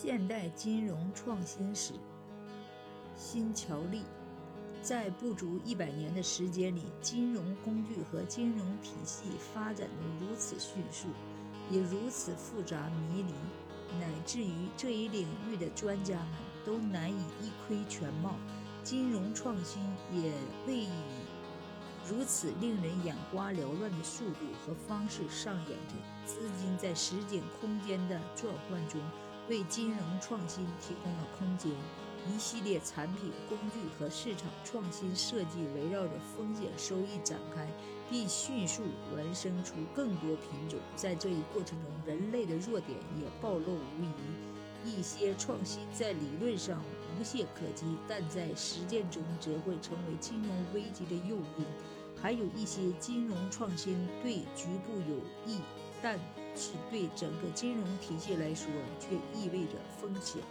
现代金融创新史，新桥利，在不足一百年的时间里，金融工具和金融体系发展的如此迅速，也如此复杂迷离，乃至于这一领域的专家们都难以一窥全貌。金融创新也未以如此令人眼花缭乱的速度和方式上演着。资金在时间空间的转换中。为金融创新提供了空间，一系列产品、工具和市场创新设计围绕着风险收益展开，并迅速孪生出更多品种。在这一过程中，人类的弱点也暴露无遗。一些创新在理论上无懈可击，但在实践中则会成为金融危机的诱因。还有一些金融创新对局部有益，但。是对整个金融体系来说，却意味着风险。